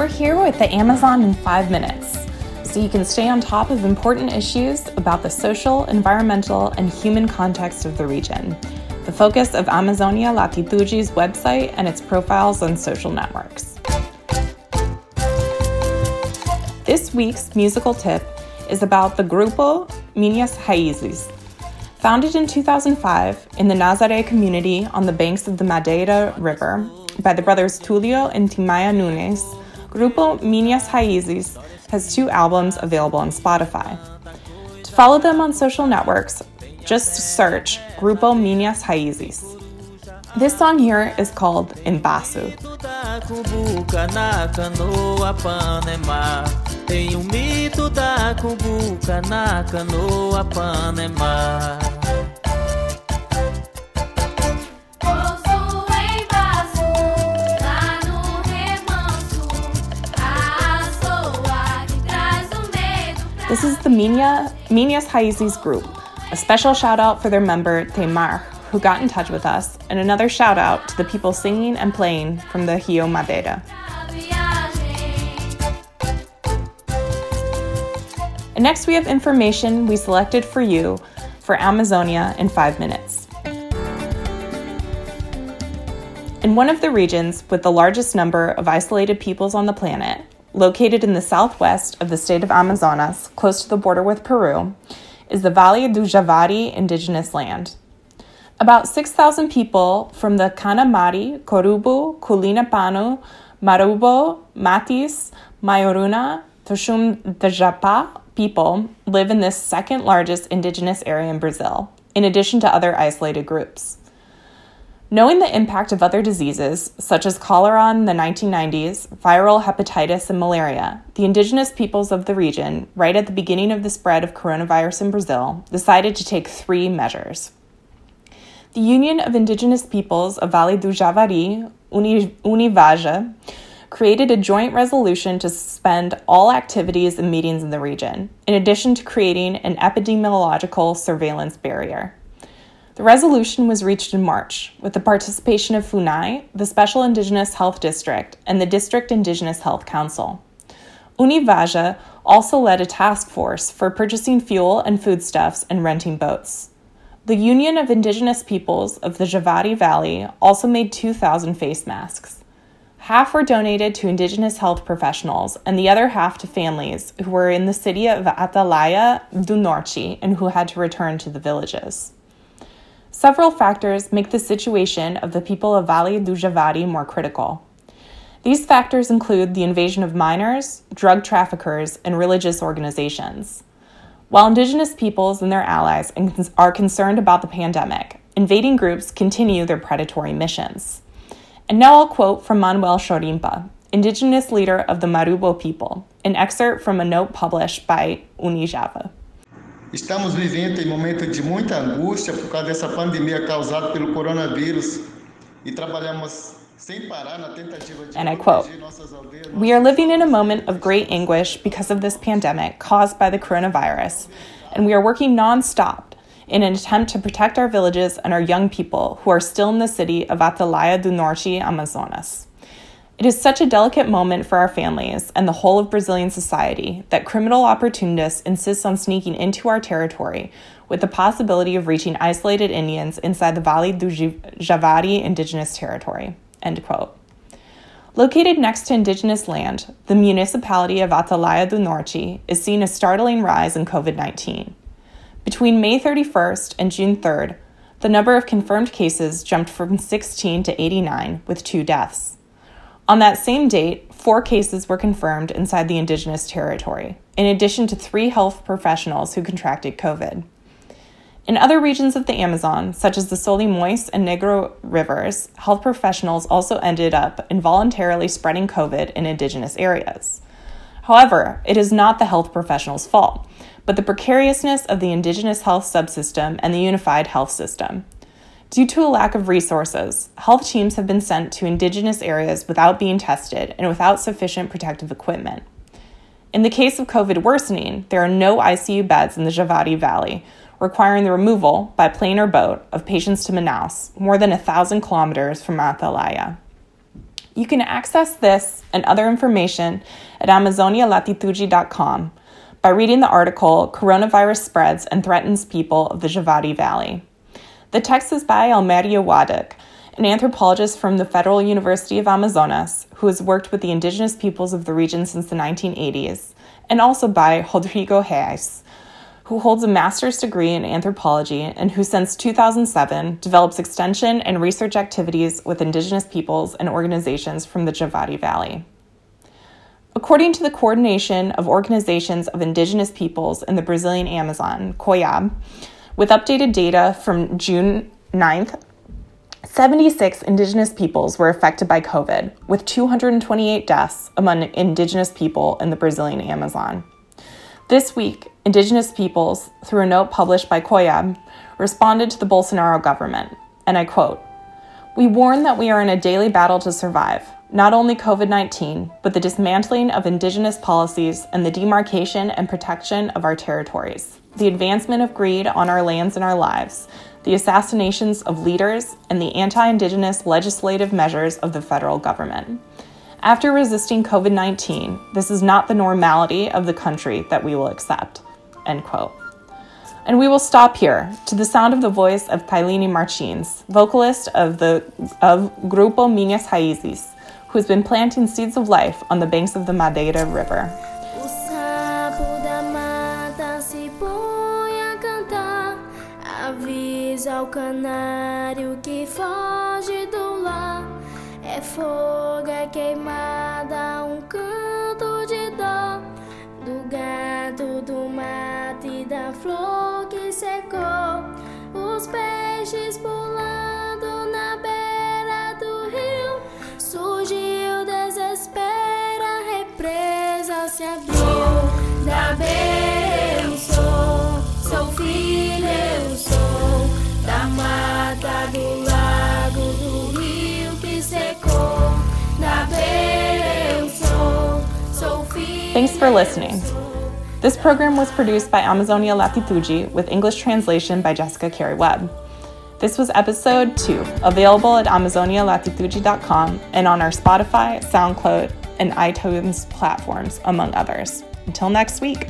We're here with the Amazon in five minutes, so you can stay on top of important issues about the social, environmental, and human context of the region. The focus of Amazonia Latitude's website and its profiles on social networks. This week's musical tip is about the Grupo Minhas Raízes. Founded in 2005 in the Nazaré community on the banks of the Madeira River by the brothers Tulio and Timaya Nunes, Grupo Minhas Raízes has two albums available on Spotify. To follow them on social networks, just search Grupo Minhas Raízes. This song here is called Embaço. Tem um mito da na canoa Panema. This is the Minya, Minhas Raízes group. A special shout out for their member Teimar, who got in touch with us, and another shout out to the people singing and playing from the Rio Madeira. And next, we have information we selected for you for Amazonia in five minutes. In one of the regions with the largest number of isolated peoples on the planet, located in the southwest of the state of Amazonas, close to the border with Peru, is the Vale do Javari indigenous land. About 6,000 people from the Kanamari, Korubo, Kulinapanu, Marubo, Matis, Maioruna, Tsohom Djapá, people live in this second largest indigenous area in Brazil, in addition to other isolated groups. Knowing the impact of other diseases, such as cholera in the 1990s, viral hepatitis, and malaria, the indigenous peoples of the region, right at the beginning of the spread of coronavirus in Brazil, decided to take three measures. The Union of Indigenous Peoples of Vale do Javari, Univaja, created a joint resolution to suspend all activities and meetings in the region, in addition to creating an epidemiological surveillance barrier. The resolution was reached in March with the participation of FUNAI, the Special Indigenous Health District, and the District Indigenous Health Council. Univaja also led a task force for purchasing fuel and foodstuffs and renting boats. The Union of Indigenous Peoples of the Javari Valley also made 2,000 face masks. Half were donated to Indigenous health professionals, and the other half to families who were in the city of Atalaia do Norte and who had to return to the villages. Several factors make the situation of the people of Vale do Javari more critical. These factors include the invasion of miners, drug traffickers, and religious organizations. While Indigenous peoples and their allies are concerned about the pandemic, invading groups continue their predatory missions. And now I'll quote from Manuel Chorimpa, indigenous leader of the Marubo people, an excerpt from a note published by Univaja. Estamos vivendo em momento de muita angústia por causa dessa pandemia causada pelo coronavírus e trabalhamos and I quote We are living in a moment of great anguish because of this pandemic caused by the coronavirus, and we are working nonstop in an attempt to protect our villages and our young people who are still in the city of Atalaia do Norte, Amazonas. It is such a delicate moment for our families and the whole of Brazilian society that criminal opportunists insist on sneaking into our territory with the possibility of reaching isolated Indians inside the Vale do Javari indigenous territory. End quote. Located next to indigenous land, the municipality of Atalaia do Norte is seeing a startling rise in COVID 19. Between May 31st and June 3rd, the number of confirmed cases jumped from 16 to 89, with two deaths. On that same date, four cases were confirmed inside the indigenous territory, in addition to three health professionals who contracted COVID. In other regions of the Amazon, such as the Solimões and Negro rivers, health professionals also ended up involuntarily spreading COVID in indigenous areas. However, it is not the health professionals' fault but the precariousness of the Indigenous health subsystem and the unified health system. Due to a lack of resources, health teams have been sent to Indigenous areas without being tested and without sufficient protective equipment. In the case of COVID worsening, there are no ICU beds in the Javari Valley, requiring the removal, by plane or boat, of patients to Manaus, more than a thousand kilometers from Atalaia. You can access this and other information at amazonialatitude.com by reading the article Coronavirus Spreads and Threatens People of the Javari Valley. The text is by Almeria Wadek, an anthropologist from the Federal University of Amazonas who has worked with the indigenous peoples of the region since the 1980s, and also by Rodrigo Reis, who holds a master's degree in anthropology and who, since 2007, develops extension and research activities with indigenous peoples and organizations from the Javari Valley. According to the Coordination of Organizations of Indigenous Peoples in the Brazilian Amazon, COIAB, with updated data from June 9th, 76 Indigenous peoples were affected by COVID, with 228 deaths among Indigenous people in the Brazilian Amazon. This week, Indigenous peoples, through a note published by COIAB, responded to the Bolsonaro government, and I quote We warn that we are in a daily battle to survive, not only COVID 19, but the dismantling of Indigenous policies and the demarcation and protection of our territories, the advancement of greed on our lands and our lives the assassinations of leaders, and the anti Indigenous legislative measures of the federal government. After resisting COVID 19, this is not the normality of the country that we will accept. End quote. And we will stop here to the sound of the voice of Tailini Martins, vocalist of the of Grupo Minhas Raízes, who has been planting seeds of life on the banks of the Madeira River. Ao canário que foge do lar. É fogo, é queimada, um canto de dó. Do gato, do mato e da flor que secou. Os peixes pulando na beira do rio. Surgiu desespero, a represa se abriu da beira. Eu sou, sou filho, Thanks for listening. This program was produced by Amazonia Latitude with English translation by Jessica Carey Webb. This was episode 2, available at amazonialatitude.com and on our Spotify, SoundCloud, and iTunes platforms, among others. Until next week.